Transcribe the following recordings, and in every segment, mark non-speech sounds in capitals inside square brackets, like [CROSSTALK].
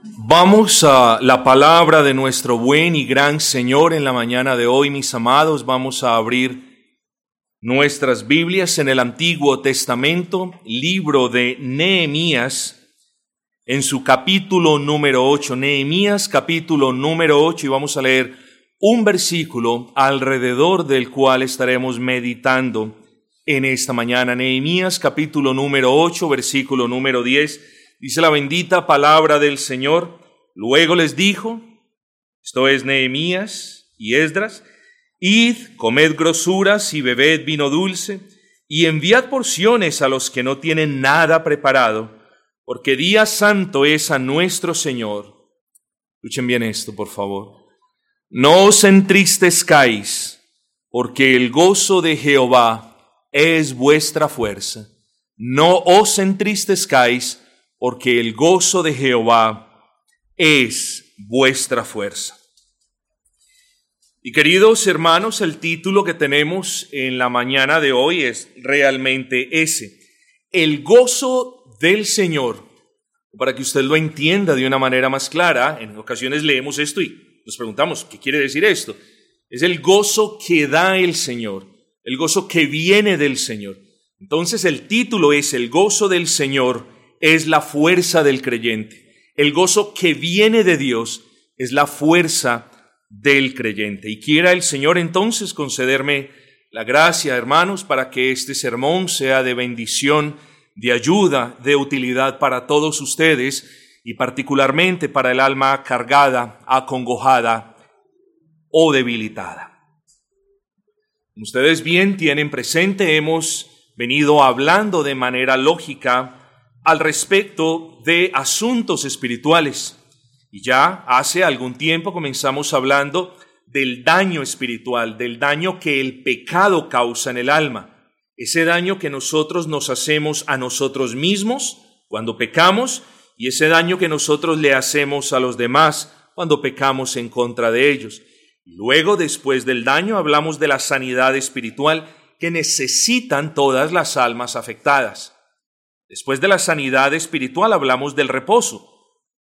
Vamos a la palabra de nuestro buen y gran Señor en la mañana de hoy, mis amados. Vamos a abrir nuestras Biblias en el Antiguo Testamento, libro de Nehemías, en su capítulo número 8. Nehemías, capítulo número 8, y vamos a leer un versículo alrededor del cual estaremos meditando en esta mañana. Nehemías, capítulo número 8, versículo número 10 Dice la bendita palabra del Señor. Luego les dijo, esto es Nehemías y Esdras, id, comed grosuras y bebed vino dulce, y enviad porciones a los que no tienen nada preparado, porque día santo es a nuestro Señor. Escuchen bien esto, por favor. No os entristezcáis, porque el gozo de Jehová es vuestra fuerza. No os entristezcáis, porque el gozo de Jehová es vuestra fuerza. Y queridos hermanos, el título que tenemos en la mañana de hoy es realmente ese, el gozo del Señor. Para que usted lo entienda de una manera más clara, en ocasiones leemos esto y nos preguntamos, ¿qué quiere decir esto? Es el gozo que da el Señor, el gozo que viene del Señor. Entonces el título es el gozo del Señor es la fuerza del creyente. El gozo que viene de Dios es la fuerza del creyente. Y quiera el Señor entonces concederme la gracia, hermanos, para que este sermón sea de bendición, de ayuda, de utilidad para todos ustedes y particularmente para el alma cargada, acongojada o debilitada. Ustedes bien tienen presente, hemos venido hablando de manera lógica al respecto de asuntos espirituales. Y ya hace algún tiempo comenzamos hablando del daño espiritual, del daño que el pecado causa en el alma, ese daño que nosotros nos hacemos a nosotros mismos cuando pecamos y ese daño que nosotros le hacemos a los demás cuando pecamos en contra de ellos. Luego, después del daño, hablamos de la sanidad espiritual que necesitan todas las almas afectadas. Después de la sanidad espiritual hablamos del reposo.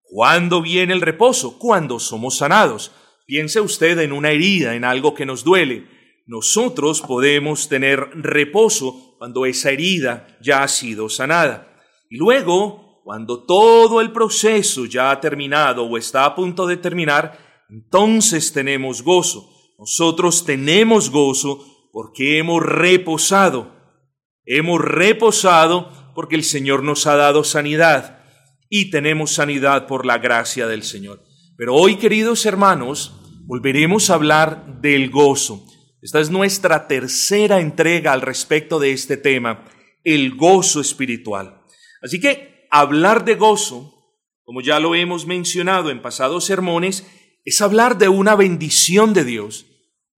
¿Cuándo viene el reposo? Cuando somos sanados. Piense usted en una herida, en algo que nos duele. Nosotros podemos tener reposo cuando esa herida ya ha sido sanada. Y luego, cuando todo el proceso ya ha terminado o está a punto de terminar, entonces tenemos gozo. Nosotros tenemos gozo porque hemos reposado. Hemos reposado porque el Señor nos ha dado sanidad y tenemos sanidad por la gracia del Señor. Pero hoy, queridos hermanos, volveremos a hablar del gozo. Esta es nuestra tercera entrega al respecto de este tema, el gozo espiritual. Así que hablar de gozo, como ya lo hemos mencionado en pasados sermones, es hablar de una bendición de Dios.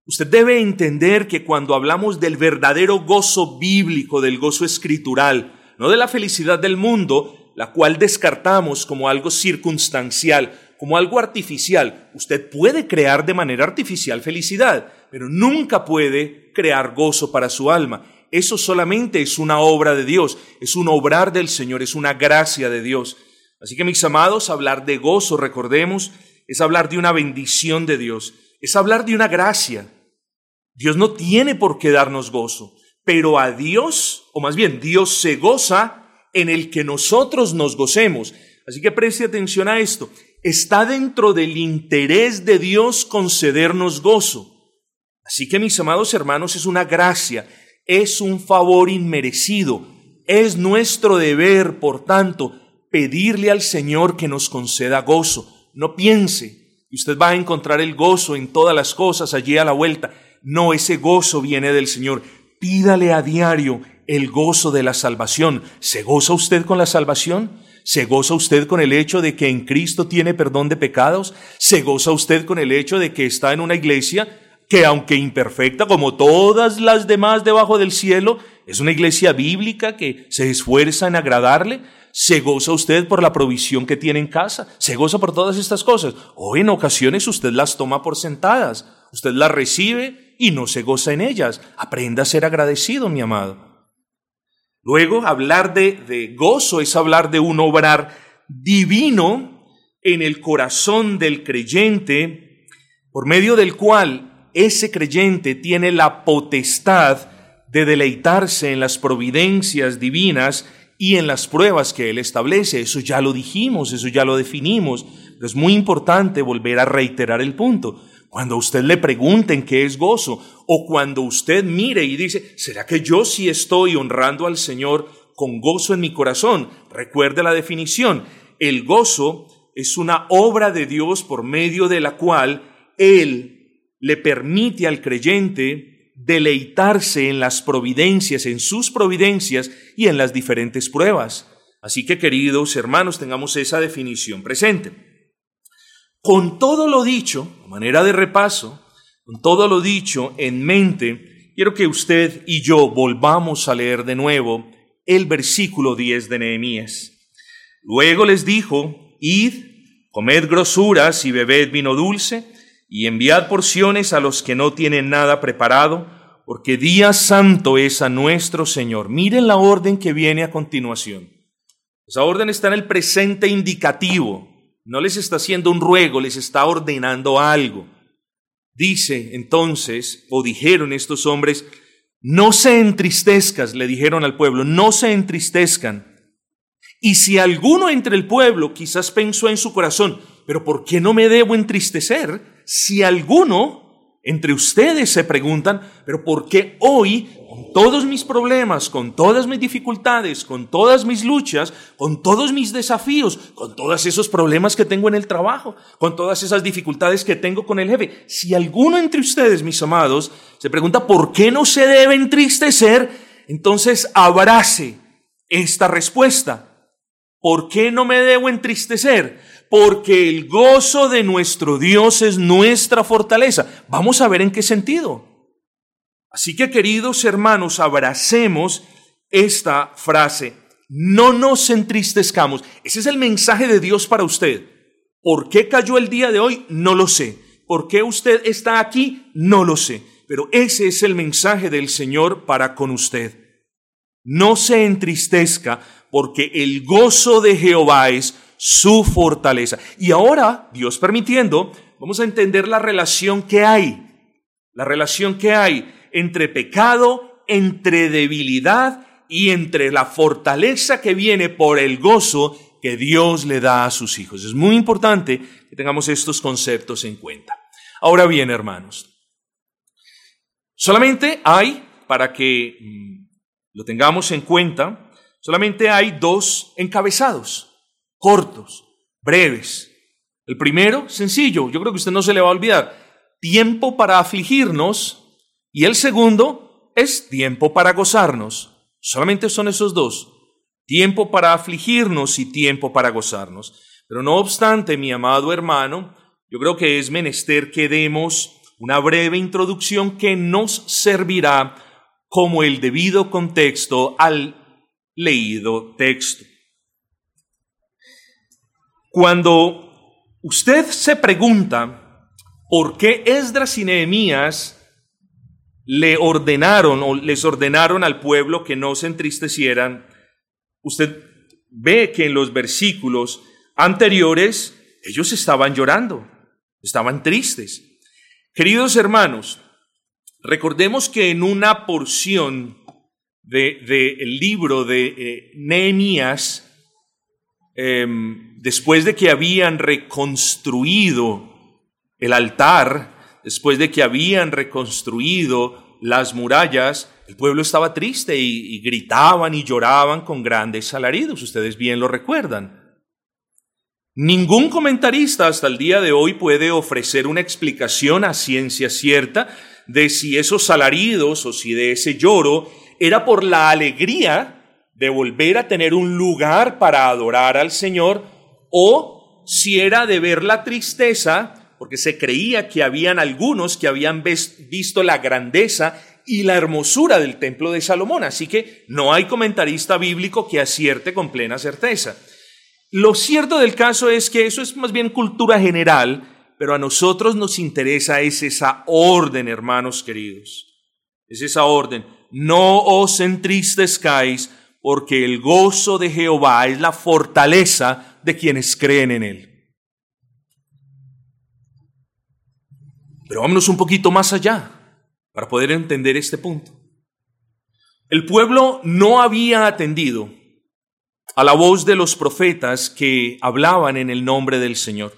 Usted debe entender que cuando hablamos del verdadero gozo bíblico, del gozo escritural, no de la felicidad del mundo, la cual descartamos como algo circunstancial, como algo artificial. Usted puede crear de manera artificial felicidad, pero nunca puede crear gozo para su alma. Eso solamente es una obra de Dios, es un obrar del Señor, es una gracia de Dios. Así que mis amados, hablar de gozo, recordemos, es hablar de una bendición de Dios, es hablar de una gracia. Dios no tiene por qué darnos gozo pero a Dios, o más bien Dios se goza en el que nosotros nos gocemos. Así que preste atención a esto. Está dentro del interés de Dios concedernos gozo. Así que mis amados hermanos, es una gracia, es un favor inmerecido. Es nuestro deber, por tanto, pedirle al Señor que nos conceda gozo. No piense que usted va a encontrar el gozo en todas las cosas allí a la vuelta. No, ese gozo viene del Señor. Pídale a diario el gozo de la salvación. ¿Se goza usted con la salvación? ¿Se goza usted con el hecho de que en Cristo tiene perdón de pecados? ¿Se goza usted con el hecho de que está en una iglesia que aunque imperfecta como todas las demás debajo del cielo, es una iglesia bíblica que se esfuerza en agradarle? ¿Se goza usted por la provisión que tiene en casa? ¿Se goza por todas estas cosas? O en ocasiones usted las toma por sentadas. Usted las recibe y no se goza en ellas. Aprenda a ser agradecido, mi amado. Luego, hablar de, de gozo es hablar de un obrar divino en el corazón del creyente, por medio del cual ese creyente tiene la potestad de deleitarse en las providencias divinas y en las pruebas que Él establece. Eso ya lo dijimos, eso ya lo definimos, es muy importante volver a reiterar el punto. Cuando usted le pregunten qué es gozo, o cuando usted mire y dice, ¿será que yo sí estoy honrando al Señor con gozo en mi corazón? Recuerde la definición. El gozo es una obra de Dios por medio de la cual Él le permite al creyente deleitarse en las providencias, en sus providencias y en las diferentes pruebas. Así que, queridos hermanos, tengamos esa definición presente. Con todo lo dicho, manera de repaso, con todo lo dicho en mente, quiero que usted y yo volvamos a leer de nuevo el versículo 10 de Nehemías. Luego les dijo, id, comed grosuras y bebed vino dulce, y enviad porciones a los que no tienen nada preparado, porque día santo es a nuestro Señor. Miren la orden que viene a continuación. Esa orden está en el presente indicativo. No les está haciendo un ruego, les está ordenando algo. Dice entonces, o dijeron estos hombres, no se entristezcas, le dijeron al pueblo, no se entristezcan. Y si alguno entre el pueblo quizás pensó en su corazón, pero ¿por qué no me debo entristecer? Si alguno entre ustedes se preguntan, pero ¿por qué hoy, con todos mis problemas, con todas mis dificultades, con todas mis luchas, con todos mis desafíos, con todos esos problemas que tengo en el trabajo, con todas esas dificultades que tengo con el jefe, si alguno entre ustedes, mis amados, se pregunta por qué no se debe entristecer, entonces abrace esta respuesta. ¿Por qué no me debo entristecer? Porque el gozo de nuestro Dios es nuestra fortaleza. Vamos a ver en qué sentido. Así que queridos hermanos, abracemos esta frase. No nos entristezcamos. Ese es el mensaje de Dios para usted. ¿Por qué cayó el día de hoy? No lo sé. ¿Por qué usted está aquí? No lo sé. Pero ese es el mensaje del Señor para con usted. No se entristezca porque el gozo de Jehová es su fortaleza. Y ahora, Dios permitiendo, vamos a entender la relación que hay, la relación que hay entre pecado, entre debilidad y entre la fortaleza que viene por el gozo que Dios le da a sus hijos. Es muy importante que tengamos estos conceptos en cuenta. Ahora bien, hermanos, solamente hay, para que mm, lo tengamos en cuenta, solamente hay dos encabezados cortos, breves. El primero, sencillo, yo creo que usted no se le va a olvidar, tiempo para afligirnos y el segundo es tiempo para gozarnos. Solamente son esos dos, tiempo para afligirnos y tiempo para gozarnos. Pero no obstante, mi amado hermano, yo creo que es menester que demos una breve introducción que nos servirá como el debido contexto al leído texto. Cuando usted se pregunta por qué Esdras y Nehemías le ordenaron o les ordenaron al pueblo que no se entristecieran, usted ve que en los versículos anteriores ellos estaban llorando, estaban tristes. Queridos hermanos, recordemos que en una porción del de, libro de eh, Nehemías, Em, después de que habían reconstruido el altar, después de que habían reconstruido las murallas, el pueblo estaba triste y, gritaban y lloraban con grandes alaridos. Ustedes bien lo recuerdan. Ningún comentarista hasta el día de hoy puede ofrecer una explicación a ciencia cierta de si esos alaridos o si de ese lloro era por la alegría de volver a tener un lugar para adorar al Señor, o si era de ver la tristeza, porque se creía que habían algunos que habían visto la grandeza y la hermosura del templo de Salomón, así que no hay comentarista bíblico que acierte con plena certeza. Lo cierto del caso es que eso es más bien cultura general, pero a nosotros nos interesa es esa orden, hermanos queridos. Es esa orden. No os entristezcáis porque el gozo de Jehová es la fortaleza de quienes creen en Él. Pero vámonos un poquito más allá para poder entender este punto. El pueblo no había atendido a la voz de los profetas que hablaban en el nombre del Señor.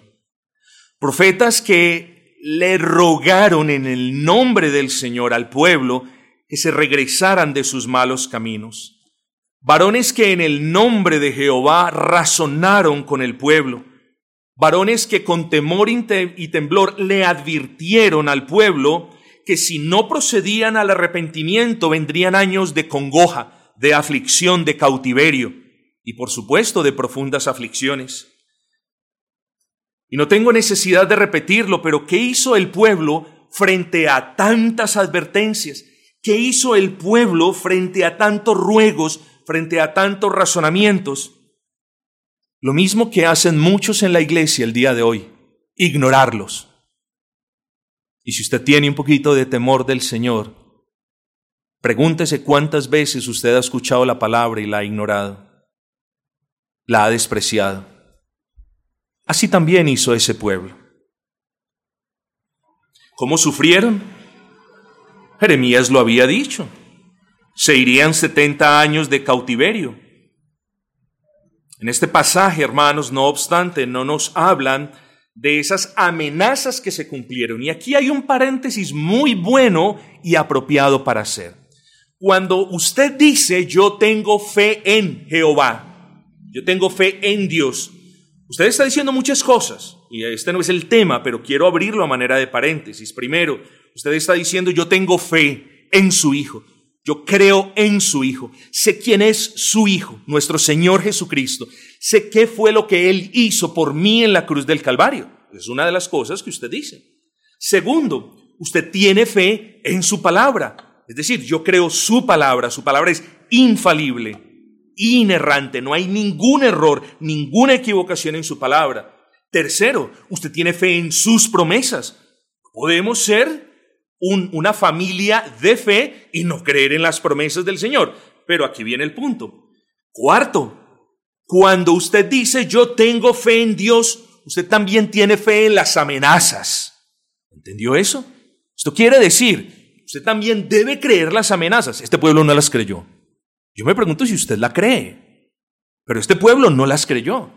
Profetas que le rogaron en el nombre del Señor al pueblo que se regresaran de sus malos caminos. Varones que en el nombre de Jehová razonaron con el pueblo. Varones que con temor y temblor le advirtieron al pueblo que si no procedían al arrepentimiento vendrían años de congoja, de aflicción, de cautiverio y por supuesto de profundas aflicciones. Y no tengo necesidad de repetirlo, pero ¿qué hizo el pueblo frente a tantas advertencias? ¿Qué hizo el pueblo frente a tantos ruegos, frente a tantos razonamientos? Lo mismo que hacen muchos en la iglesia el día de hoy, ignorarlos. Y si usted tiene un poquito de temor del Señor, pregúntese cuántas veces usted ha escuchado la palabra y la ha ignorado, la ha despreciado. Así también hizo ese pueblo. ¿Cómo sufrieron? Jeremías lo había dicho. Se irían 70 años de cautiverio. En este pasaje, hermanos, no obstante, no nos hablan de esas amenazas que se cumplieron. Y aquí hay un paréntesis muy bueno y apropiado para hacer. Cuando usted dice, yo tengo fe en Jehová, yo tengo fe en Dios, usted está diciendo muchas cosas, y este no es el tema, pero quiero abrirlo a manera de paréntesis. Primero, usted está diciendo, yo tengo fe en su Hijo. Yo creo en su Hijo. Sé quién es su Hijo, nuestro Señor Jesucristo. Sé qué fue lo que Él hizo por mí en la cruz del Calvario. Es una de las cosas que usted dice. Segundo, usted tiene fe en su palabra. Es decir, yo creo su palabra. Su palabra es infalible, inerrante. No hay ningún error, ninguna equivocación en su palabra. Tercero, usted tiene fe en sus promesas. Podemos ser una familia de fe y no creer en las promesas del Señor. Pero aquí viene el punto. Cuarto, cuando usted dice yo tengo fe en Dios, usted también tiene fe en las amenazas. ¿Entendió eso? Esto quiere decir, usted también debe creer las amenazas. Este pueblo no las creyó. Yo me pregunto si usted la cree, pero este pueblo no las creyó.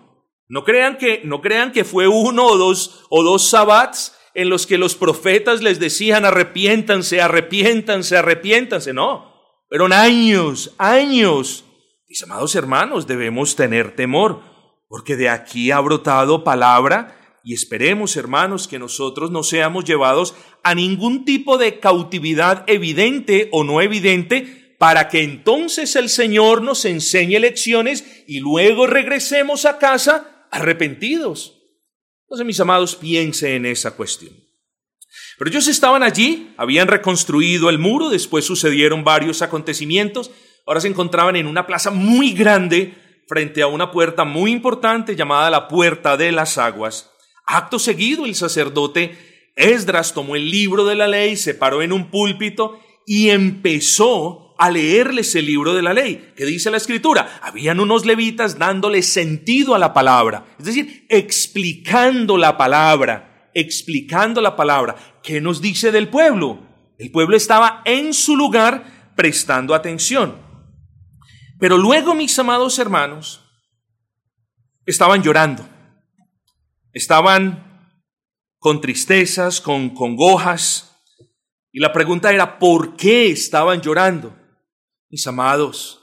No crean que, no crean que fue uno o dos o dos sabbats en los que los profetas les decían arrepiéntanse, arrepiéntanse, arrepiéntanse. No, fueron años, años. Mis amados hermanos, debemos tener temor, porque de aquí ha brotado palabra y esperemos, hermanos, que nosotros no seamos llevados a ningún tipo de cautividad evidente o no evidente para que entonces el Señor nos enseñe lecciones y luego regresemos a casa arrepentidos. Entonces, mis amados, piense en esa cuestión. Pero ellos estaban allí, habían reconstruido el muro, después sucedieron varios acontecimientos, ahora se encontraban en una plaza muy grande frente a una puerta muy importante llamada la Puerta de las Aguas. Acto seguido, el sacerdote Esdras tomó el libro de la ley, se paró en un púlpito y empezó a leerles el libro de la ley. ¿Qué dice la escritura? Habían unos levitas dándole sentido a la palabra, es decir, explicando la palabra, explicando la palabra. ¿Qué nos dice del pueblo? El pueblo estaba en su lugar prestando atención. Pero luego, mis amados hermanos, estaban llorando, estaban con tristezas, con congojas, y la pregunta era, ¿por qué estaban llorando? Mis amados,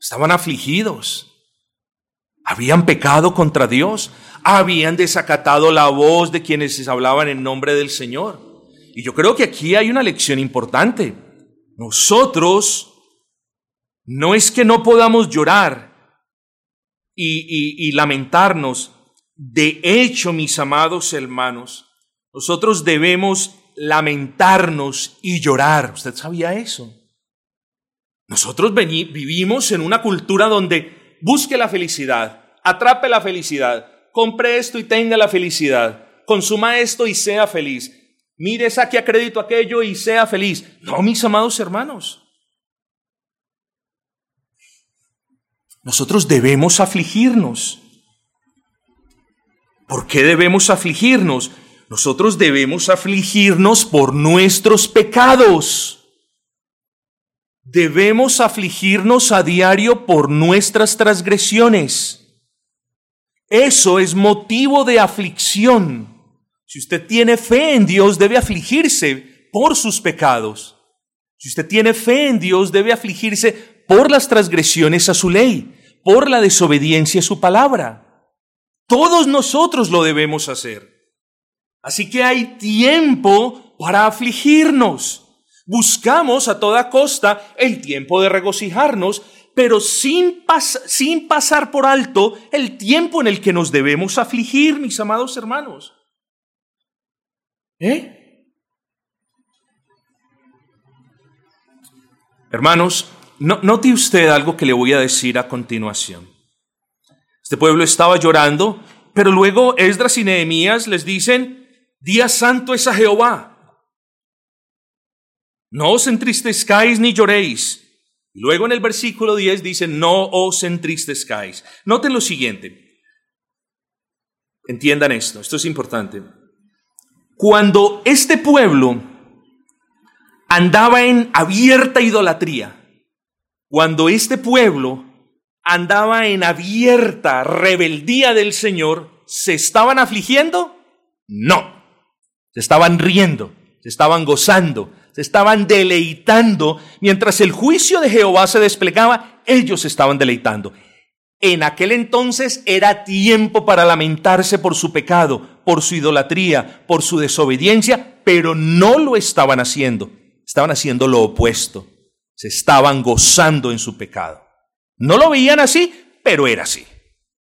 estaban afligidos. Habían pecado contra Dios, habían desacatado la voz de quienes hablaban en nombre del Señor. Y yo creo que aquí hay una lección importante. Nosotros no es que no podamos llorar y, y lamentarnos. De hecho, mis amados hermanos, nosotros debemos lamentarnos y llorar. ¿Usted sabía eso? Nosotros vivimos en una cultura donde busque la felicidad, atrape la felicidad, compre esto y tenga la felicidad, consuma esto y sea feliz, mire, saque a crédito aquello y sea feliz. No, mis amados hermanos. Nosotros debemos afligirnos. ¿Por qué debemos afligirnos? nosotros debemos afligirnos por nuestros pecados. Debemos afligirnos a diario por nuestras transgresiones. Eso es motivo de aflicción. Si usted tiene fe en Dios, debe afligirse por sus pecados. Si usted tiene fe en Dios, debe afligirse por las transgresiones a su ley, por la desobediencia a su palabra. Todos nosotros lo debemos hacer. Así que hay tiempo para afligirnos. Buscamos a toda costa el tiempo de regocijarnos, pero sin, sin pasar por alto el tiempo en el que nos debemos afligir, mis amados hermanos. ¿Eh? Hermanos, note usted algo que le voy a decir a continuación. Este pueblo estaba llorando, pero luego Esdras y Nehemías les dicen, Día santo es a Jehová. No os entristezcáis ni lloréis. Luego en el versículo 10 dice, no os entristezcáis. Noten lo siguiente. Entiendan esto, esto es importante. Cuando este pueblo andaba en abierta idolatría, cuando este pueblo andaba en abierta rebeldía del Señor, ¿se estaban afligiendo? No. Se estaban riendo, se estaban gozando, se estaban deleitando. Mientras el juicio de Jehová se desplegaba, ellos se estaban deleitando. En aquel entonces era tiempo para lamentarse por su pecado, por su idolatría, por su desobediencia, pero no lo estaban haciendo. Estaban haciendo lo opuesto. Se estaban gozando en su pecado. No lo veían así, pero era así.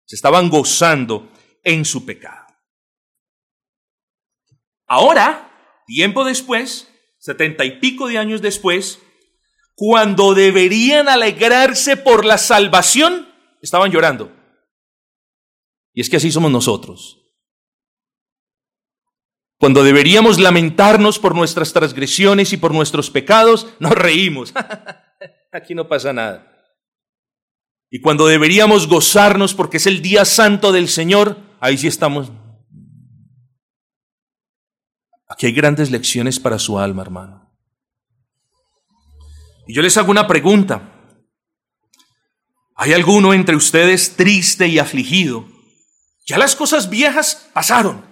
Se estaban gozando en su pecado. Ahora, tiempo después, setenta y pico de años después, cuando deberían alegrarse por la salvación, estaban llorando. Y es que así somos nosotros. Cuando deberíamos lamentarnos por nuestras transgresiones y por nuestros pecados, nos reímos. [LAUGHS] Aquí no pasa nada. Y cuando deberíamos gozarnos porque es el día santo del Señor, ahí sí estamos Aquí hay grandes lecciones para su alma, hermano. Y yo les hago una pregunta. ¿Hay alguno entre ustedes triste y afligido? Ya las cosas viejas pasaron.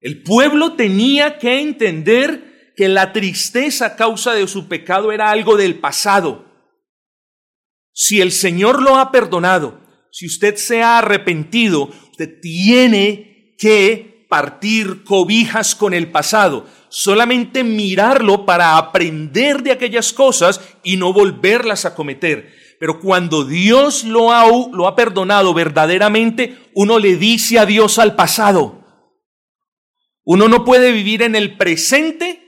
El pueblo tenía que entender que la tristeza a causa de su pecado era algo del pasado. Si el Señor lo ha perdonado, si usted se ha arrepentido, usted tiene que partir cobijas con el pasado, solamente mirarlo para aprender de aquellas cosas y no volverlas a cometer. Pero cuando Dios lo ha, lo ha perdonado verdaderamente, uno le dice adiós al pasado. Uno no puede vivir en el presente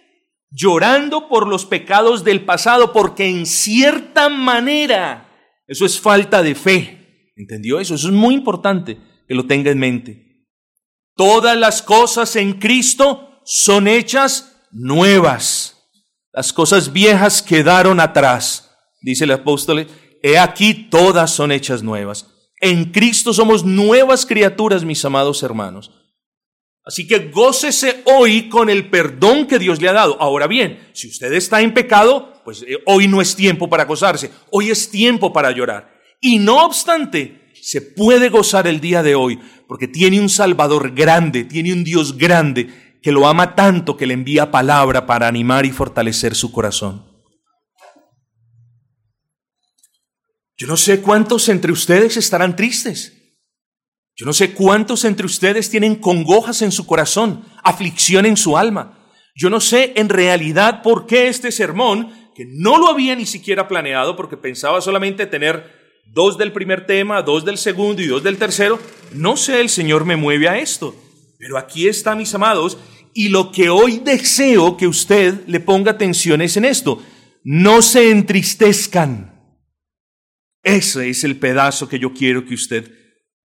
llorando por los pecados del pasado, porque en cierta manera eso es falta de fe. ¿Entendió eso? Eso es muy importante que lo tenga en mente. Todas las cosas en Cristo son hechas nuevas. Las cosas viejas quedaron atrás, dice el apóstol. He aquí todas son hechas nuevas. En Cristo somos nuevas criaturas, mis amados hermanos. Así que gócese hoy con el perdón que Dios le ha dado. Ahora bien, si usted está en pecado, pues eh, hoy no es tiempo para gozarse, hoy es tiempo para llorar. Y no obstante, se puede gozar el día de hoy, porque tiene un Salvador grande, tiene un Dios grande que lo ama tanto que le envía palabra para animar y fortalecer su corazón. Yo no sé cuántos entre ustedes estarán tristes. Yo no sé cuántos entre ustedes tienen congojas en su corazón, aflicción en su alma. Yo no sé en realidad por qué este sermón, que no lo había ni siquiera planeado porque pensaba solamente tener dos del primer tema, dos del segundo y dos del tercero. No sé, el Señor me mueve a esto. Pero aquí está, mis amados, y lo que hoy deseo que usted le ponga atención es en esto. No se entristezcan. Ese es el pedazo que yo quiero que usted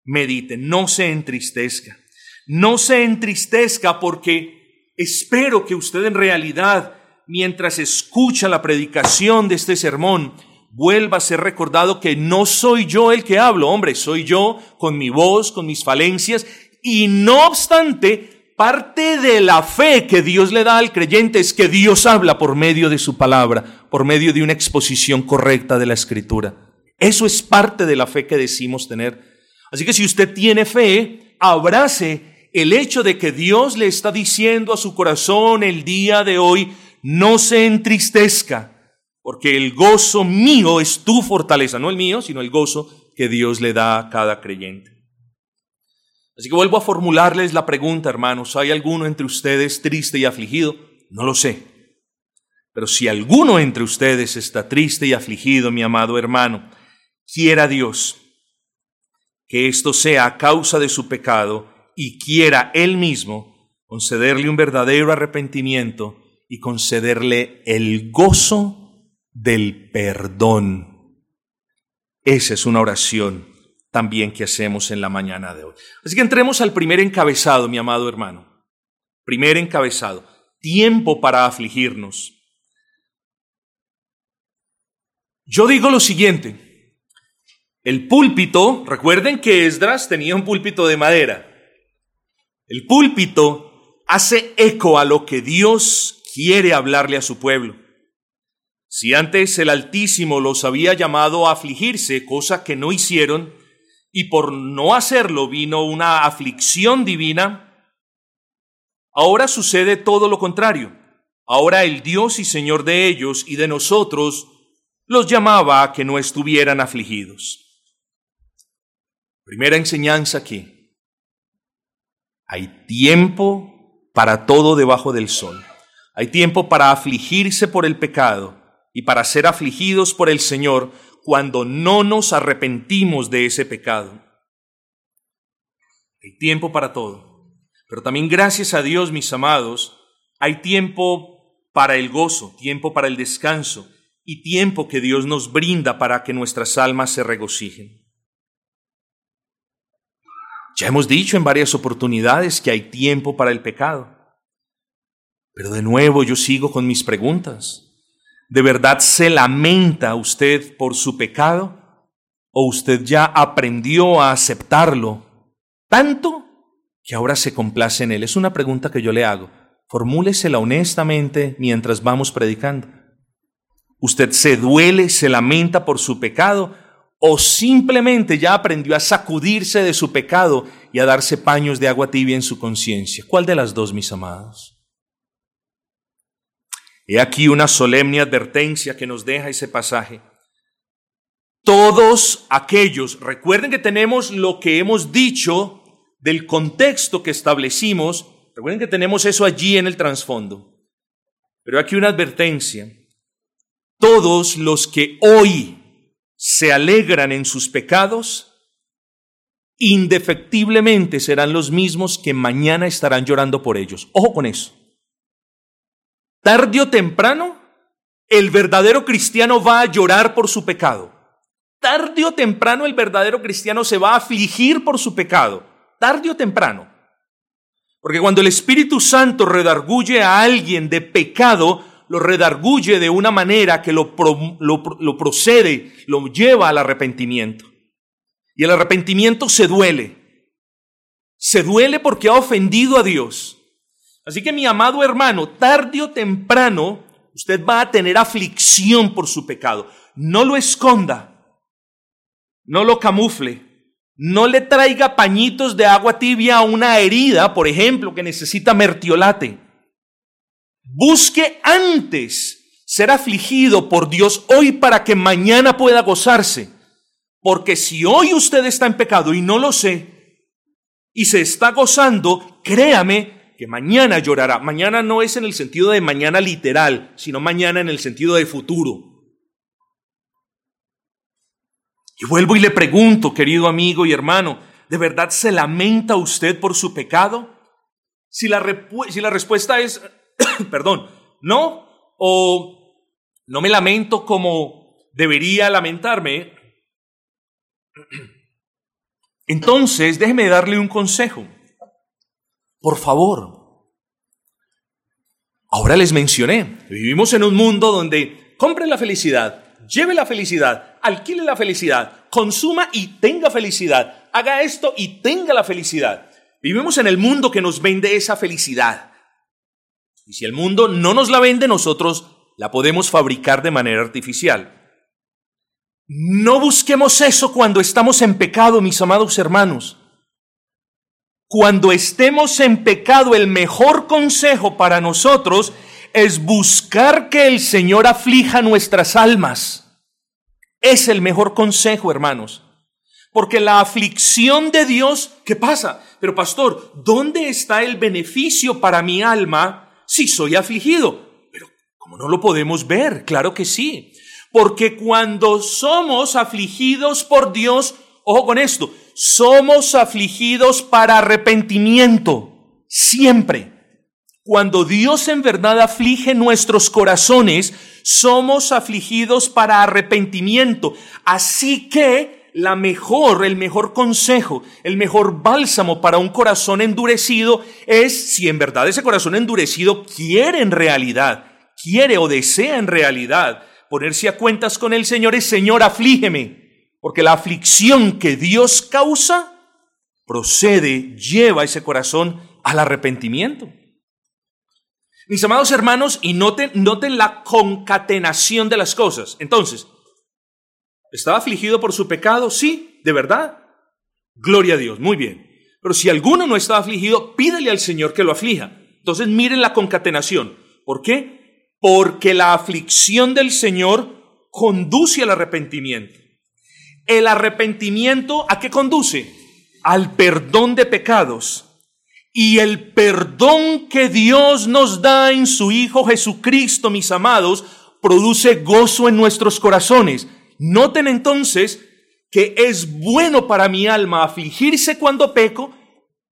medite. No se entristezca. No se entristezca porque espero que usted en realidad, mientras escucha la predicación de este sermón, vuelva a ser recordado que no soy yo el que hablo, hombre, soy yo con mi voz, con mis falencias, y no obstante, parte de la fe que Dios le da al creyente es que Dios habla por medio de su palabra, por medio de una exposición correcta de la escritura. Eso es parte de la fe que decimos tener. Así que si usted tiene fe, abrace el hecho de que Dios le está diciendo a su corazón el día de hoy, no se entristezca, porque el gozo mío es tu fortaleza, no el mío, sino el gozo que Dios le da a cada creyente. Así que vuelvo a formularles la pregunta, hermanos, ¿hay alguno entre ustedes triste y afligido? No lo sé. Pero si alguno entre ustedes está triste y afligido, mi amado hermano, quiera Dios que esto sea a causa de su pecado y quiera Él mismo concederle un verdadero arrepentimiento y concederle el gozo del perdón. Esa es una oración también que hacemos en la mañana de hoy. Así que entremos al primer encabezado, mi amado hermano. Primer encabezado, tiempo para afligirnos. Yo digo lo siguiente, el púlpito, recuerden que Esdras tenía un púlpito de madera. El púlpito hace eco a lo que Dios quiere hablarle a su pueblo. Si antes el Altísimo los había llamado a afligirse, cosa que no hicieron, y por no hacerlo vino una aflicción divina, ahora sucede todo lo contrario. Ahora el Dios y Señor de ellos y de nosotros los llamaba a que no estuvieran afligidos. Primera enseñanza aquí. Hay tiempo para todo debajo del sol. Hay tiempo para afligirse por el pecado y para ser afligidos por el Señor cuando no nos arrepentimos de ese pecado. Hay tiempo para todo. Pero también gracias a Dios, mis amados, hay tiempo para el gozo, tiempo para el descanso y tiempo que Dios nos brinda para que nuestras almas se regocijen. Ya hemos dicho en varias oportunidades que hay tiempo para el pecado. Pero de nuevo yo sigo con mis preguntas. ¿De verdad se lamenta usted por su pecado? ¿O usted ya aprendió a aceptarlo tanto que ahora se complace en él? Es una pregunta que yo le hago. Formúlesela honestamente mientras vamos predicando. ¿Usted se duele, se lamenta por su pecado? ¿O simplemente ya aprendió a sacudirse de su pecado y a darse paños de agua tibia en su conciencia? ¿Cuál de las dos, mis amados? He aquí una solemne advertencia que nos deja ese pasaje. Todos aquellos, recuerden que tenemos lo que hemos dicho del contexto que establecimos, recuerden que tenemos eso allí en el trasfondo. Pero aquí una advertencia. Todos los que hoy se alegran en sus pecados, indefectiblemente serán los mismos que mañana estarán llorando por ellos. Ojo con eso. Tarde o temprano, el verdadero cristiano va a llorar por su pecado. Tarde o temprano, el verdadero cristiano se va a afligir por su pecado. Tarde o temprano. Porque cuando el Espíritu Santo redarguye a alguien de pecado, lo redarguye de una manera que lo, lo, procede, lo lleva al arrepentimiento. Y el arrepentimiento se duele. Se duele porque ha ofendido a Dios. Así que mi amado hermano, tarde o temprano, usted va a tener aflicción por su pecado. No lo esconda, no lo camufle, no le traiga pañitos de agua tibia a una herida, por ejemplo, que necesita mertiolate. Busque antes ser afligido por Dios hoy para que mañana pueda gozarse. Porque si hoy usted está en pecado y no lo sé, y se está gozando, créame que mañana llorará. Mañana no es en el sentido de mañana literal, sino mañana en el sentido de futuro. Y vuelvo y le pregunto, querido amigo y hermano, ¿de verdad se lamenta usted por su pecado? Si la, si la respuesta es, [COUGHS] perdón, no, o no me lamento como debería lamentarme, [COUGHS] entonces déjeme darle un consejo. Por favor. Ahora les mencioné, vivimos en un mundo donde compre la felicidad, lleve la felicidad, alquile la felicidad, consuma y tenga felicidad, haga esto y tenga la felicidad. Vivimos en el mundo que nos vende esa felicidad. Y si el mundo no nos la vende, nosotros la podemos fabricar de manera artificial. No busquemos eso cuando estamos en pecado, mis amados hermanos. Cuando estemos en pecado, el mejor consejo para nosotros es buscar que el Señor aflija nuestras almas. Es el mejor consejo, hermanos. Porque la aflicción de Dios, ¿qué pasa? Pero pastor, ¿dónde está el beneficio para mi alma si soy afligido? Pero, ¿cómo no lo podemos ver? Claro que sí. Porque cuando somos afligidos por Dios, ojo con esto, somos afligidos para arrepentimiento, siempre. Cuando Dios en verdad aflige nuestros corazones, somos afligidos para arrepentimiento. Así que la mejor, el mejor consejo, el mejor bálsamo para un corazón endurecido es si en verdad ese corazón endurecido quiere en realidad, quiere o desea en realidad ponerse a cuentas con el Señor es Señor, aflígeme porque la aflicción que Dios causa procede, lleva ese corazón al arrepentimiento. Mis amados hermanos, y noten, noten la concatenación de las cosas. Entonces, ¿estaba afligido por su pecado? Sí, de verdad. Gloria a Dios, muy bien. Pero si alguno no estaba afligido, pídele al Señor que lo aflija. Entonces miren la concatenación. ¿Por qué? Porque la aflicción del Señor conduce al arrepentimiento. El arrepentimiento a qué conduce? Al perdón de pecados. Y el perdón que Dios nos da en su Hijo Jesucristo, mis amados, produce gozo en nuestros corazones. Noten entonces que es bueno para mi alma afligirse cuando peco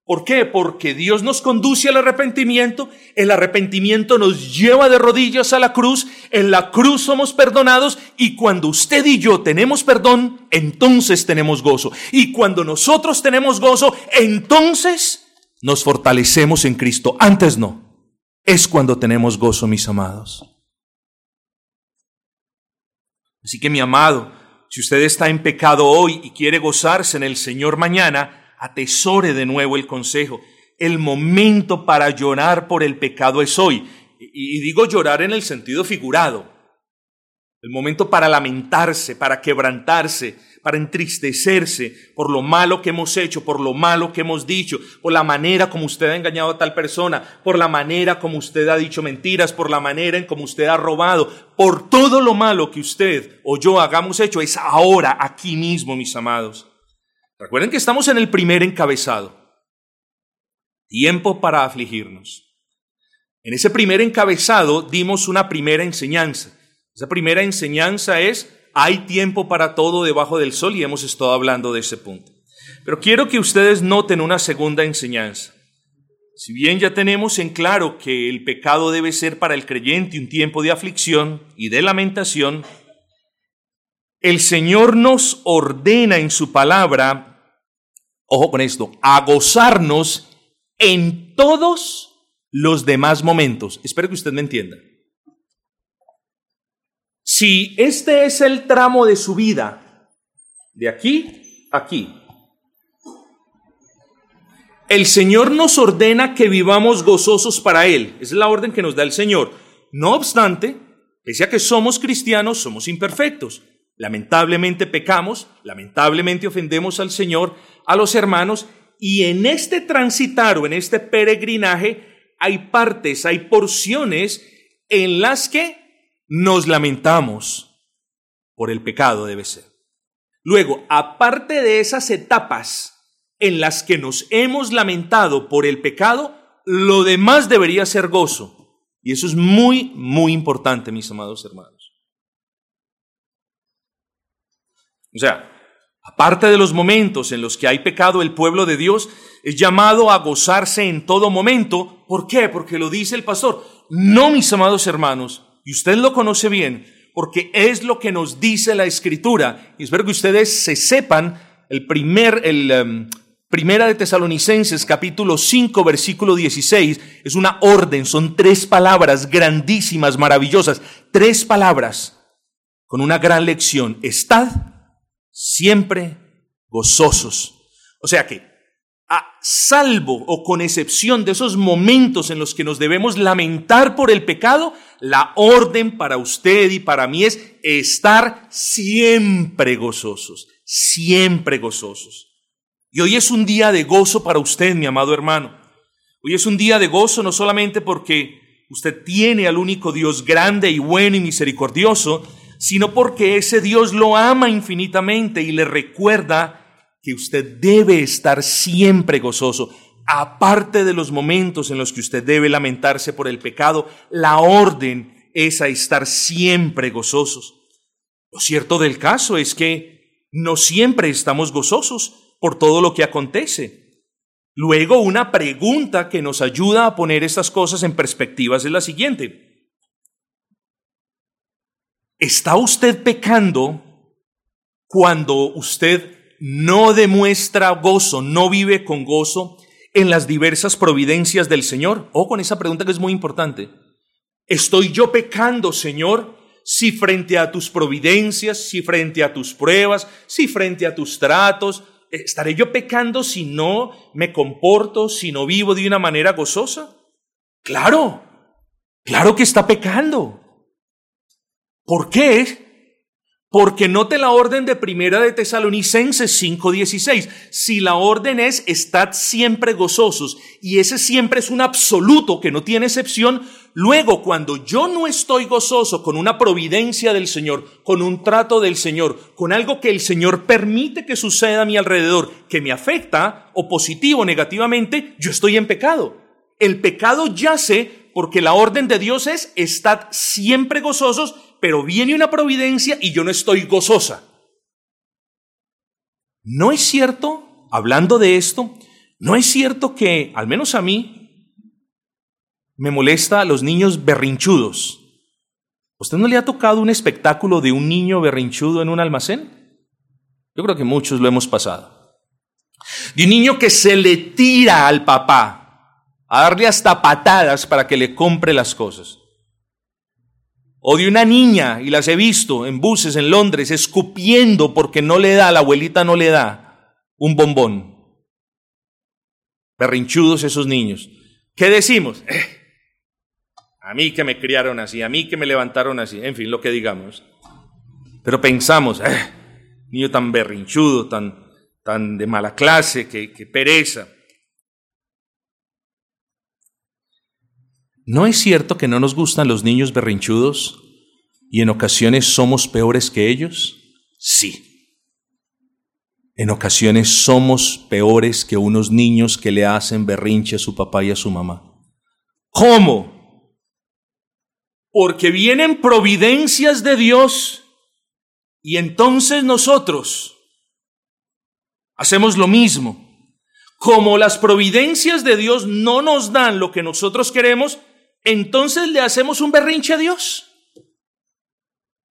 ¿Por qué? Porque Dios nos conduce al arrepentimiento, el arrepentimiento nos lleva de rodillas a la cruz, en la cruz somos perdonados y cuando usted y yo tenemos perdón, entonces tenemos gozo. Y cuando nosotros tenemos gozo, entonces nos fortalecemos en Cristo. Antes no. Es cuando tenemos gozo, mis amados. Así que mi amado, si usted está en pecado hoy y quiere gozarse en el Señor mañana, atesore de nuevo el consejo. El momento para llorar por el pecado es hoy. Y digo llorar en el sentido figurado. El momento para lamentarse, para quebrantarse, para entristecerse por lo malo que hemos hecho, por lo malo que hemos dicho, por la manera como usted ha engañado a tal persona, por la manera como usted ha dicho mentiras, por la manera en como usted ha robado, por todo lo malo que usted o yo hagamos hecho, es ahora, aquí mismo, mis amados. Recuerden que estamos en el primer encabezado. Tiempo para afligirnos. En ese primer encabezado dimos una primera enseñanza. Esa primera enseñanza es, hay tiempo para todo debajo del sol y hemos estado hablando de ese punto. Pero quiero que ustedes noten una segunda enseñanza. Si bien ya tenemos en claro que el pecado debe ser para el creyente un tiempo de aflicción y de lamentación, el Señor nos ordena en su palabra, ojo con esto, a gozarnos en todos los demás momentos. Espero que usted me entienda. Si este es el tramo de su vida, de aquí a aquí, el Señor nos ordena que vivamos gozosos para Él. es la orden que nos da el Señor. No obstante, pese a que somos cristianos, somos imperfectos. Lamentablemente pecamos, lamentablemente ofendemos al Señor, a los hermanos, y en este transitar o en este peregrinaje hay partes, hay porciones en las que nos lamentamos por el pecado, debe ser. Luego, aparte de esas etapas en las que nos hemos lamentado por el pecado, lo demás debería ser gozo. Y eso es muy, muy importante, mis amados hermanos. O sea, aparte de los momentos en los que hay pecado, el pueblo de Dios es llamado a gozarse en todo momento. ¿Por qué? Porque lo dice el pastor. No, mis amados hermanos, y usted lo conoce bien, porque es lo que nos dice la escritura. Y espero que ustedes se sepan el primer, el, em, Primera de Tesalonicenses capítulo 5 versículo 16 es una orden, son tres palabras grandísimas, maravillosas, tres palabras con una gran lección. Estad siempre gozosos. O sea que a salvo o con excepción de esos momentos en los que nos debemos lamentar por el pecado, la orden para usted y para mí es estar siempre gozosos, siempre gozosos. Y hoy es un día de gozo para usted, mi amado hermano. Hoy es un día de gozo no solamente porque usted tiene al único Dios grande y bueno y misericordioso, sino porque ese Dios lo ama infinitamente y le recuerda que usted debe estar siempre gozoso. Aparte de los momentos en los que usted debe lamentarse por el pecado, la orden es a estar siempre gozosos. Lo cierto del caso es que no siempre estamos gozosos por todo lo que acontece. Luego, una pregunta que nos ayuda a poner estas cosas en perspectiva es la siguiente. ¿Está usted pecando cuando usted no demuestra gozo, no vive con gozo en las diversas providencias del Señor? O con esa pregunta que es muy importante. ¿Estoy yo pecando, Señor? Si frente a tus providencias, si frente a tus pruebas, si frente a tus tratos, ¿estaré yo pecando si no me comporto, si no vivo de una manera gozosa? Claro, claro que está pecando. ¿Por qué? Porque note la orden de primera de Tesalonicenses 5:16. Si la orden es estad siempre gozosos y ese siempre es un absoluto que no tiene excepción, luego cuando yo no estoy gozoso con una providencia del Señor, con un trato del Señor, con algo que el Señor permite que suceda a mi alrededor, que me afecta o positivo o negativamente, yo estoy en pecado. El pecado yace porque la orden de Dios es estad siempre gozosos pero viene una providencia y yo no estoy gozosa. ¿No es cierto, hablando de esto, no es cierto que, al menos a mí, me molesta a los niños berrinchudos? ¿Usted no le ha tocado un espectáculo de un niño berrinchudo en un almacén? Yo creo que muchos lo hemos pasado. De un niño que se le tira al papá a darle hasta patadas para que le compre las cosas. O de una niña, y las he visto en buses en Londres, escupiendo porque no le da, la abuelita no le da un bombón. Berrinchudos esos niños. ¿Qué decimos? Eh, a mí que me criaron así, a mí que me levantaron así, en fin, lo que digamos. Pero pensamos, eh, niño tan berrinchudo, tan, tan de mala clase, que, que pereza. ¿No es cierto que no nos gustan los niños berrinchudos y en ocasiones somos peores que ellos? Sí. En ocasiones somos peores que unos niños que le hacen berrinche a su papá y a su mamá. ¿Cómo? Porque vienen providencias de Dios y entonces nosotros hacemos lo mismo. Como las providencias de Dios no nos dan lo que nosotros queremos, entonces le hacemos un berrinche a Dios.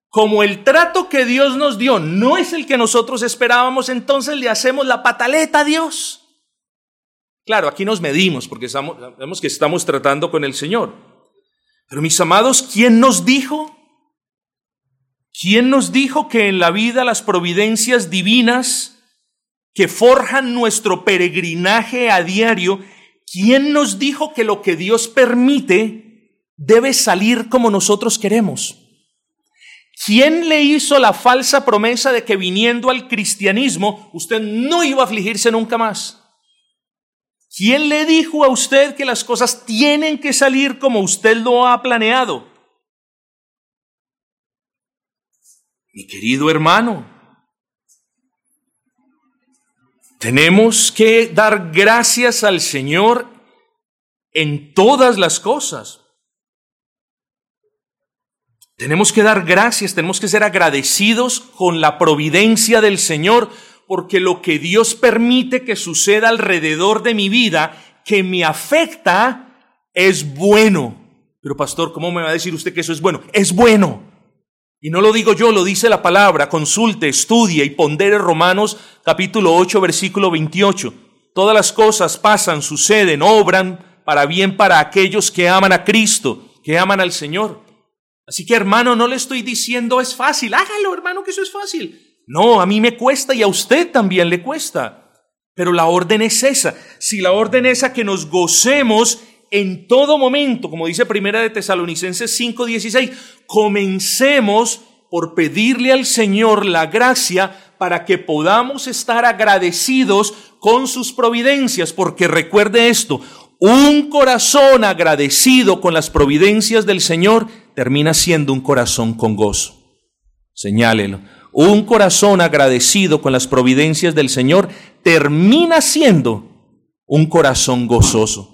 Como el trato que Dios nos dio no es el que nosotros esperábamos, entonces le hacemos la pataleta a Dios. Claro, aquí nos medimos porque sabemos que estamos tratando con el Señor. Pero mis amados, ¿quién nos dijo? ¿Quién nos dijo que en la vida las providencias divinas que forjan nuestro peregrinaje a diario ¿quién nos dijo que lo que Dios permite debe salir como nosotros queremos? ¿Quién le hizo la falsa promesa de que viniendo al cristianismo usted no iba a afligirse nunca más? ¿Quién le dijo a usted que las cosas tienen que salir como usted lo ha planeado? Mi querido hermano, Tenemos que dar gracias al Señor en todas las cosas. Tenemos que dar gracias, tenemos que ser agradecidos con la providencia del Señor, porque lo que Dios permite que suceda alrededor de mi vida, que me afecta, es bueno. Pero pastor, ¿cómo me va a decir usted que eso es bueno? Es bueno. Y no lo digo yo, lo dice la palabra. Consulte, estudie y pondere Romanos capítulo 8, versículo 28. Todas las cosas pasan, suceden, obran para bien para aquellos que aman a Cristo, que aman al Señor. Así que hermano, no le estoy diciendo es fácil. Hágalo, hermano, que eso es fácil. No, a mí me cuesta y a usted también le cuesta. Pero la orden es esa. Si la orden es a que nos gocemos en todo momento, como dice Primera de Tesalonicenses 5:16, comencemos por pedirle al Señor la gracia para que podamos estar agradecidos con sus providencias, porque recuerde esto, un corazón agradecido con las providencias del Señor termina siendo un corazón con gozo. Señálelo. Un corazón agradecido con las providencias del Señor termina siendo un corazón gozoso.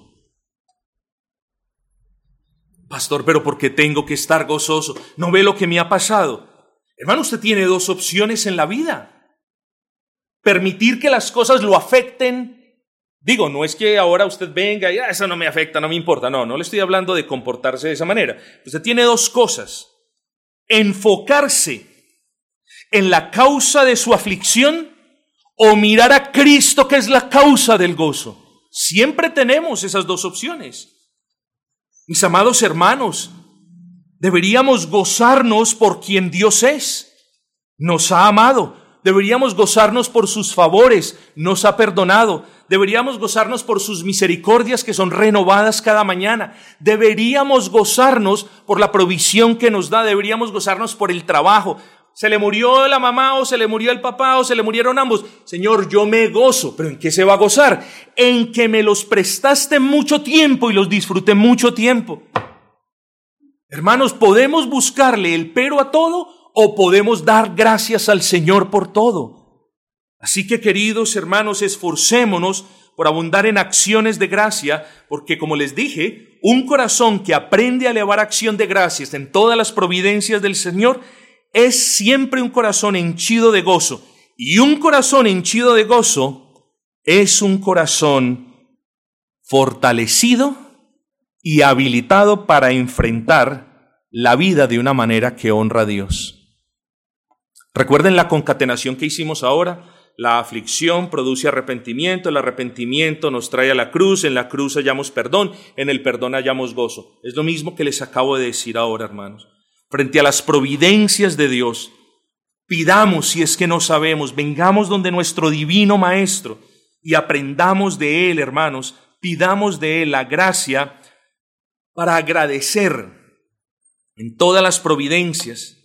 Pastor, pero ¿por qué tengo que estar gozoso? ¿No ve lo que me ha pasado? Hermano, usted tiene dos opciones en la vida. Permitir que las cosas lo afecten. Digo, no es que ahora usted venga y ah, eso no me afecta, no me importa. No, no le estoy hablando de comportarse de esa manera. Usted tiene dos cosas. Enfocarse en la causa de su aflicción o mirar a Cristo que es la causa del gozo. Siempre tenemos esas dos opciones. Mis amados hermanos, deberíamos gozarnos por quien Dios es. Nos ha amado. Deberíamos gozarnos por sus favores. Nos ha perdonado. Deberíamos gozarnos por sus misericordias que son renovadas cada mañana. Deberíamos gozarnos por la provisión que nos da. Deberíamos gozarnos por el trabajo. Se le murió la mamá o se le murió el papá o se le murieron ambos. Señor, yo me gozo. ¿Pero en qué se va a gozar? En que me los prestaste mucho tiempo y los disfruté mucho tiempo. Hermanos, ¿podemos buscarle el pero a todo o podemos dar gracias al Señor por todo? Así que queridos hermanos, esforcémonos por abundar en acciones de gracia, porque como les dije, un corazón que aprende a elevar acción de gracias en todas las providencias del Señor es siempre un corazón henchido de gozo. Y un corazón henchido de gozo es un corazón fortalecido y habilitado para enfrentar la vida de una manera que honra a Dios. Recuerden la concatenación que hicimos ahora. La aflicción produce arrepentimiento, el arrepentimiento nos trae a la cruz, en la cruz hallamos perdón, en el perdón hallamos gozo. Es lo mismo que les acabo de decir ahora, hermanos frente a las providencias de Dios, pidamos si es que no sabemos, vengamos donde nuestro divino Maestro y aprendamos de Él, hermanos, pidamos de Él la gracia para agradecer en todas las providencias,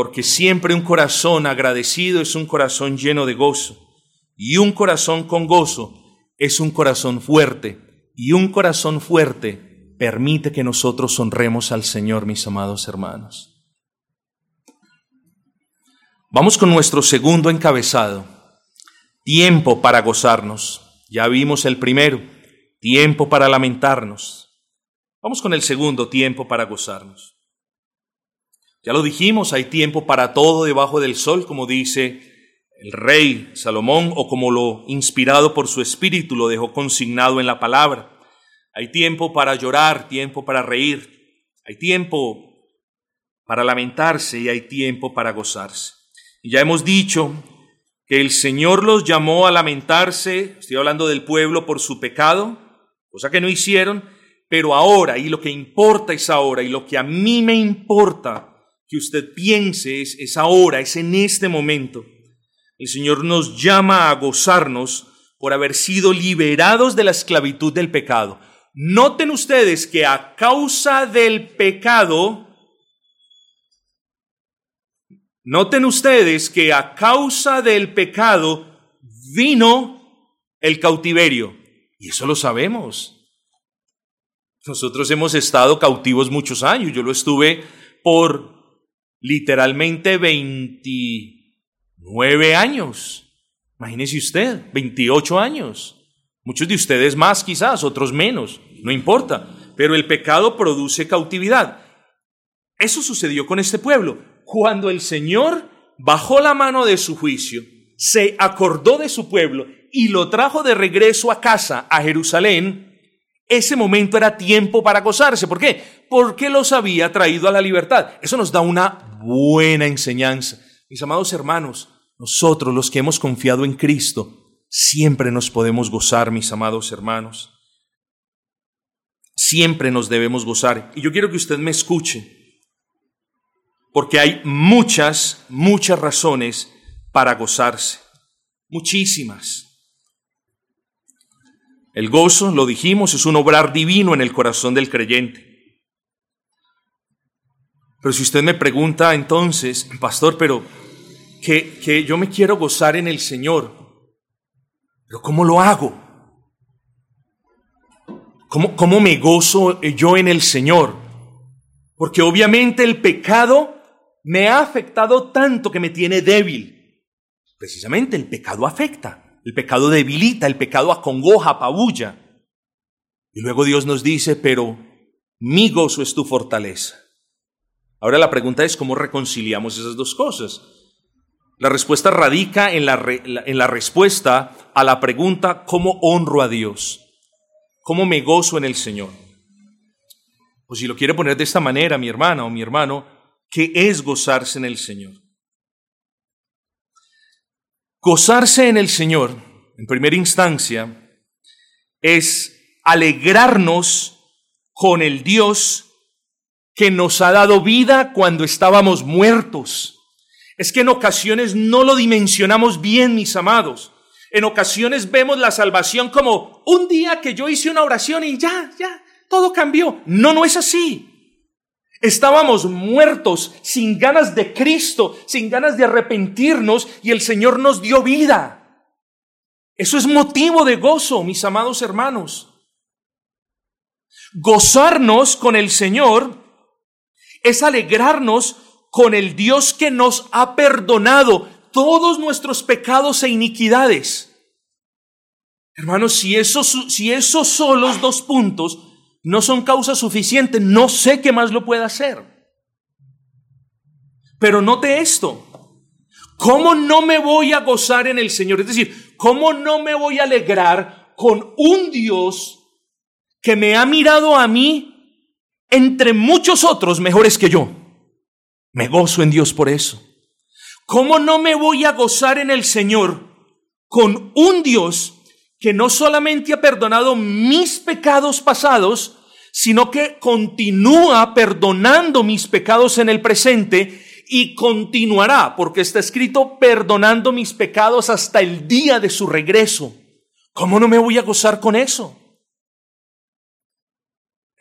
porque siempre un corazón agradecido es un corazón lleno de gozo, y un corazón con gozo es un corazón fuerte, y un corazón fuerte permite que nosotros honremos al Señor, mis amados hermanos. Vamos con nuestro segundo encabezado. Tiempo para gozarnos. Ya vimos el primero. Tiempo para lamentarnos. Vamos con el segundo, tiempo para gozarnos. Ya lo dijimos, hay tiempo para todo debajo del sol, como dice el rey Salomón, o como lo inspirado por su espíritu lo dejó consignado en la palabra. Hay tiempo para llorar, tiempo para reír, hay tiempo para lamentarse y hay tiempo para gozarse. Y ya hemos dicho que el Señor los llamó a lamentarse, estoy hablando del pueblo por su pecado, cosa que no hicieron, pero ahora, y lo que importa es ahora, y lo que a mí me importa que usted piense es, es ahora, es en este momento. El Señor nos llama a gozarnos por haber sido liberados de la esclavitud del pecado. Noten ustedes que a causa del pecado, noten ustedes que a causa del pecado vino el cautiverio. Y eso lo sabemos. Nosotros hemos estado cautivos muchos años. Yo lo estuve por literalmente 29 años. Imagínese usted, 28 años. Muchos de ustedes más quizás, otros menos, no importa, pero el pecado produce cautividad. Eso sucedió con este pueblo. Cuando el Señor bajó la mano de su juicio, se acordó de su pueblo y lo trajo de regreso a casa, a Jerusalén, ese momento era tiempo para gozarse. ¿Por qué? Porque los había traído a la libertad. Eso nos da una buena enseñanza. Mis amados hermanos, nosotros los que hemos confiado en Cristo, siempre nos podemos gozar, mis amados hermanos. Siempre nos debemos gozar. Y yo quiero que usted me escuche, porque hay muchas, muchas razones para gozarse. Muchísimas. El gozo, lo dijimos, es un obrar divino en el corazón del creyente. Pero si usted me pregunta entonces, pastor, pero que, que yo me quiero gozar en el Señor, pero ¿cómo lo hago? ¿Cómo, ¿Cómo me gozo yo en el Señor? Porque obviamente el pecado me ha afectado tanto que me tiene débil. Precisamente el pecado afecta. El pecado debilita, el pecado acongoja, apabulla. Y luego Dios nos dice, pero mi gozo es tu fortaleza. Ahora la pregunta es cómo reconciliamos esas dos cosas. La respuesta radica en la, en la respuesta a la pregunta ¿cómo honro a Dios? ¿Cómo me gozo en el Señor? O si lo quiere poner de esta manera, mi hermana o mi hermano, ¿qué es gozarse en el Señor? Gozarse en el Señor, en primera instancia, es alegrarnos con el Dios que nos ha dado vida cuando estábamos muertos. Es que en ocasiones no lo dimensionamos bien, mis amados. En ocasiones vemos la salvación como un día que yo hice una oración y ya, ya, todo cambió. No, no es así. Estábamos muertos, sin ganas de Cristo, sin ganas de arrepentirnos, y el Señor nos dio vida. Eso es motivo de gozo, mis amados hermanos. Gozarnos con el Señor es alegrarnos con el Dios que nos ha perdonado todos nuestros pecados e iniquidades. Hermanos, si, eso, si esos son los dos puntos, no son causa suficiente, no sé qué más lo pueda hacer. Pero note esto, ¿cómo no me voy a gozar en el Señor? Es decir, ¿cómo no me voy a alegrar con un Dios que me ha mirado a mí entre muchos otros mejores que yo? Me gozo en Dios por eso. ¿Cómo no me voy a gozar en el Señor con un Dios que no solamente ha perdonado mis pecados pasados, sino que continúa perdonando mis pecados en el presente y continuará, porque está escrito, perdonando mis pecados hasta el día de su regreso. ¿Cómo no me voy a gozar con eso?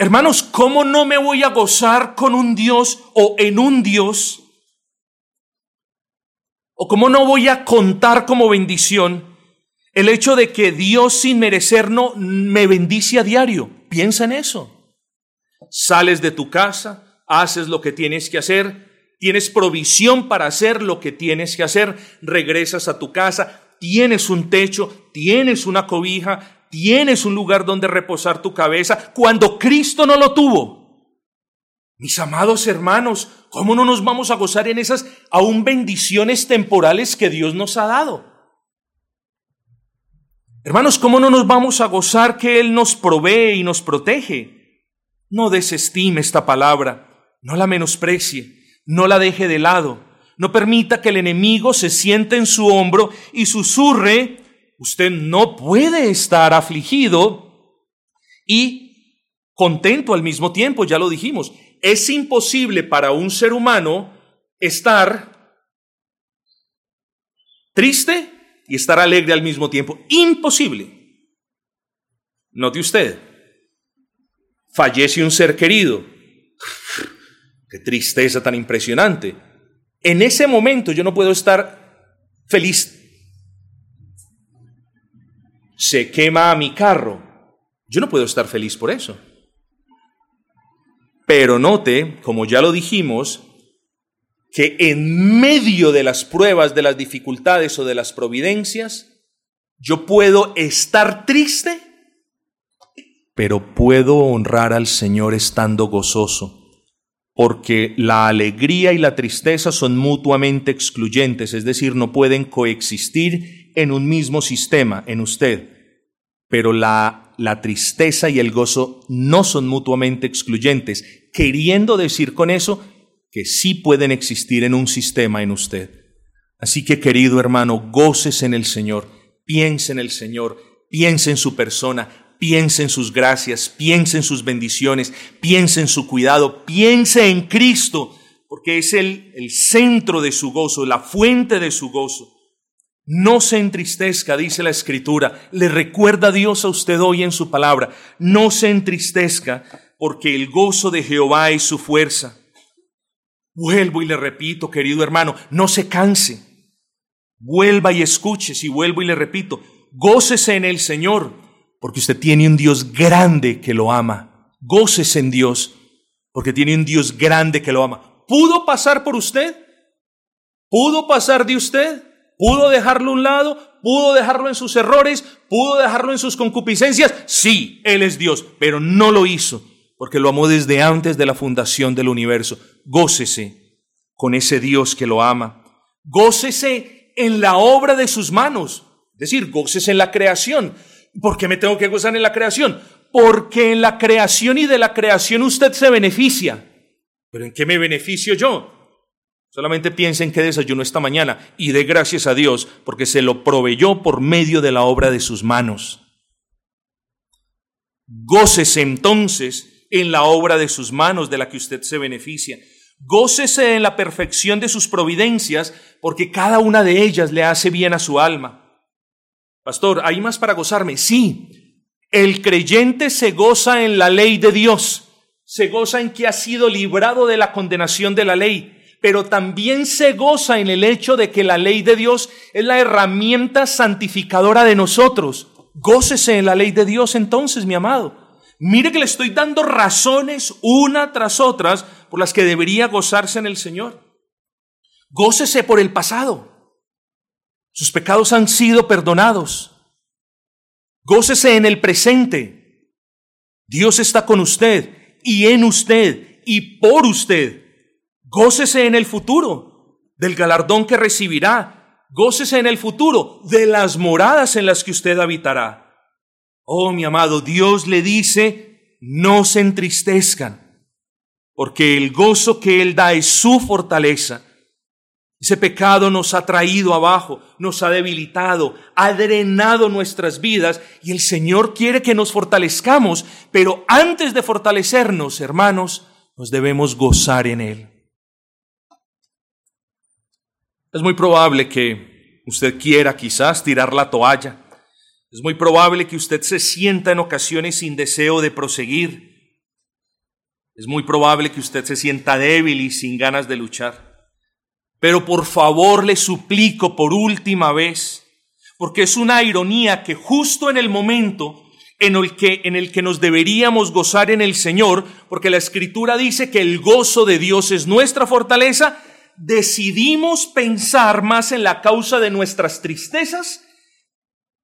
Hermanos, ¿cómo no me voy a gozar con un Dios o en un Dios? ¿O cómo no voy a contar como bendición el hecho de que Dios sin merecer no me bendice a diario. Piensa en eso. Sales de tu casa, haces lo que tienes que hacer, tienes provisión para hacer lo que tienes que hacer, regresas a tu casa, tienes un techo, tienes una cobija, tienes un lugar donde reposar tu cabeza, cuando Cristo no lo tuvo. Mis amados hermanos, ¿cómo no nos vamos a gozar en esas aún bendiciones temporales que Dios nos ha dado? Hermanos, ¿cómo no nos vamos a gozar que Él nos provee y nos protege? No desestime esta palabra, no la menosprecie, no la deje de lado, no permita que el enemigo se siente en su hombro y susurre, usted no puede estar afligido y contento al mismo tiempo, ya lo dijimos. Es imposible para un ser humano estar triste y estar alegre al mismo tiempo. Imposible. Note usted, fallece un ser querido. Qué tristeza tan impresionante. En ese momento yo no puedo estar feliz. Se quema mi carro. Yo no puedo estar feliz por eso. Pero note, como ya lo dijimos, que en medio de las pruebas, de las dificultades o de las providencias, yo puedo estar triste, pero puedo honrar al Señor estando gozoso, porque la alegría y la tristeza son mutuamente excluyentes, es decir, no pueden coexistir en un mismo sistema, en usted, pero la, la tristeza y el gozo no son mutuamente excluyentes, queriendo decir con eso que sí pueden existir en un sistema en usted. Así que querido hermano, goces en el Señor, piense en el Señor, piense en su persona, piense en sus gracias, piense en sus bendiciones, piense en su cuidado, piense en Cristo, porque es el, el centro de su gozo, la fuente de su gozo. No se entristezca, dice la escritura. Le recuerda a Dios a usted hoy en su palabra. No se entristezca porque el gozo de Jehová es su fuerza. Vuelvo y le repito, querido hermano, no se canse. Vuelva y escuche, si vuelvo y le repito, gócese en el Señor, porque usted tiene un Dios grande que lo ama. Gócese en Dios, porque tiene un Dios grande que lo ama. ¿Pudo pasar por usted? ¿Pudo pasar de usted? ¿Pudo dejarlo a un lado? ¿Pudo dejarlo en sus errores? ¿Pudo dejarlo en sus concupiscencias? Sí, Él es Dios, pero no lo hizo, porque lo amó desde antes de la fundación del universo. Gócese con ese Dios que lo ama. Gócese en la obra de sus manos. Es decir, gócese en la creación. ¿Por qué me tengo que gozar en la creación? Porque en la creación y de la creación usted se beneficia. ¿Pero en qué me beneficio yo? Solamente piensen que desayuno esta mañana y dé gracias a Dios porque se lo proveyó por medio de la obra de sus manos. Gócese entonces en la obra de sus manos de la que usted se beneficia. Gócese en la perfección de sus providencias porque cada una de ellas le hace bien a su alma. Pastor, ¿hay más para gozarme? Sí. El creyente se goza en la ley de Dios, se goza en que ha sido librado de la condenación de la ley, pero también se goza en el hecho de que la ley de Dios es la herramienta santificadora de nosotros. Gócese en la ley de Dios entonces, mi amado. Mire que le estoy dando razones una tras otras por las que debería gozarse en el Señor. Gócese por el pasado. Sus pecados han sido perdonados. Gócese en el presente. Dios está con usted y en usted y por usted. Gócese en el futuro del galardón que recibirá. Gócese en el futuro de las moradas en las que usted habitará. Oh, mi amado, Dios le dice, no se entristezcan, porque el gozo que Él da es su fortaleza. Ese pecado nos ha traído abajo, nos ha debilitado, ha drenado nuestras vidas y el Señor quiere que nos fortalezcamos, pero antes de fortalecernos, hermanos, nos debemos gozar en Él. Es muy probable que usted quiera quizás tirar la toalla. Es muy probable que usted se sienta en ocasiones sin deseo de proseguir. Es muy probable que usted se sienta débil y sin ganas de luchar. Pero por favor le suplico por última vez, porque es una ironía que justo en el momento en el que, en el que nos deberíamos gozar en el Señor, porque la Escritura dice que el gozo de Dios es nuestra fortaleza, decidimos pensar más en la causa de nuestras tristezas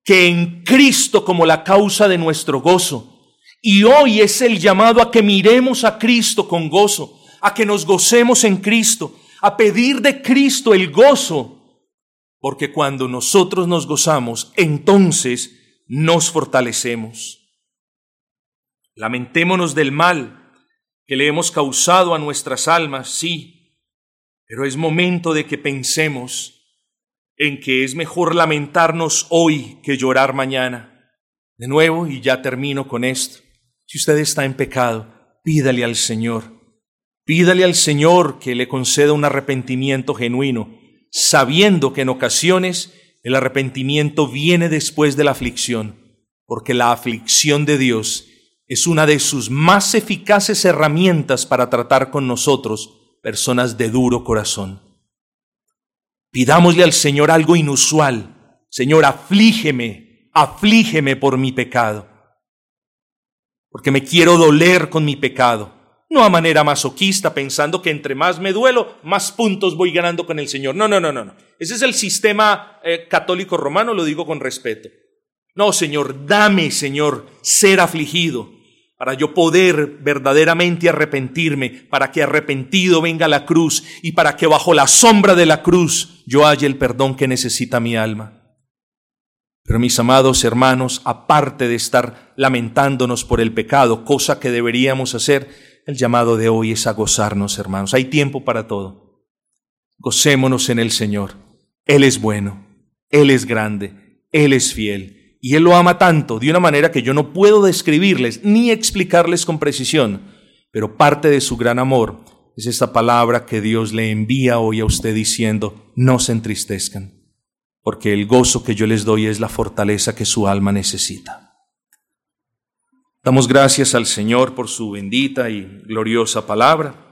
que en Cristo como la causa de nuestro gozo. Y hoy es el llamado a que miremos a Cristo con gozo, a que nos gocemos en Cristo, a pedir de Cristo el gozo, porque cuando nosotros nos gozamos, entonces nos fortalecemos. Lamentémonos del mal que le hemos causado a nuestras almas, sí, pero es momento de que pensemos en que es mejor lamentarnos hoy que llorar mañana. De nuevo, y ya termino con esto, si usted está en pecado, pídale al Señor. Pídale al Señor que le conceda un arrepentimiento genuino, sabiendo que en ocasiones el arrepentimiento viene después de la aflicción, porque la aflicción de Dios es una de sus más eficaces herramientas para tratar con nosotros personas de duro corazón. Pidámosle al Señor algo inusual. Señor, aflígeme, aflígeme por mi pecado. Porque me quiero doler con mi pecado. No a manera masoquista, pensando que entre más me duelo, más puntos voy ganando con el Señor. No, no, no, no. Ese es el sistema eh, católico romano, lo digo con respeto. No, Señor, dame, Señor, ser afligido para yo poder verdaderamente arrepentirme, para que arrepentido venga la cruz y para que bajo la sombra de la cruz yo halle el perdón que necesita mi alma. Pero mis amados hermanos, aparte de estar lamentándonos por el pecado, cosa que deberíamos hacer, el llamado de hoy es a gozarnos, hermanos. Hay tiempo para todo. Gocémonos en el Señor. Él es bueno, Él es grande, Él es fiel. Y Él lo ama tanto, de una manera que yo no puedo describirles ni explicarles con precisión, pero parte de su gran amor es esta palabra que Dios le envía hoy a usted diciendo, no se entristezcan. porque el gozo que yo les doy es la fortaleza que su alma necesita. Damos gracias al Señor por su bendita y gloriosa palabra.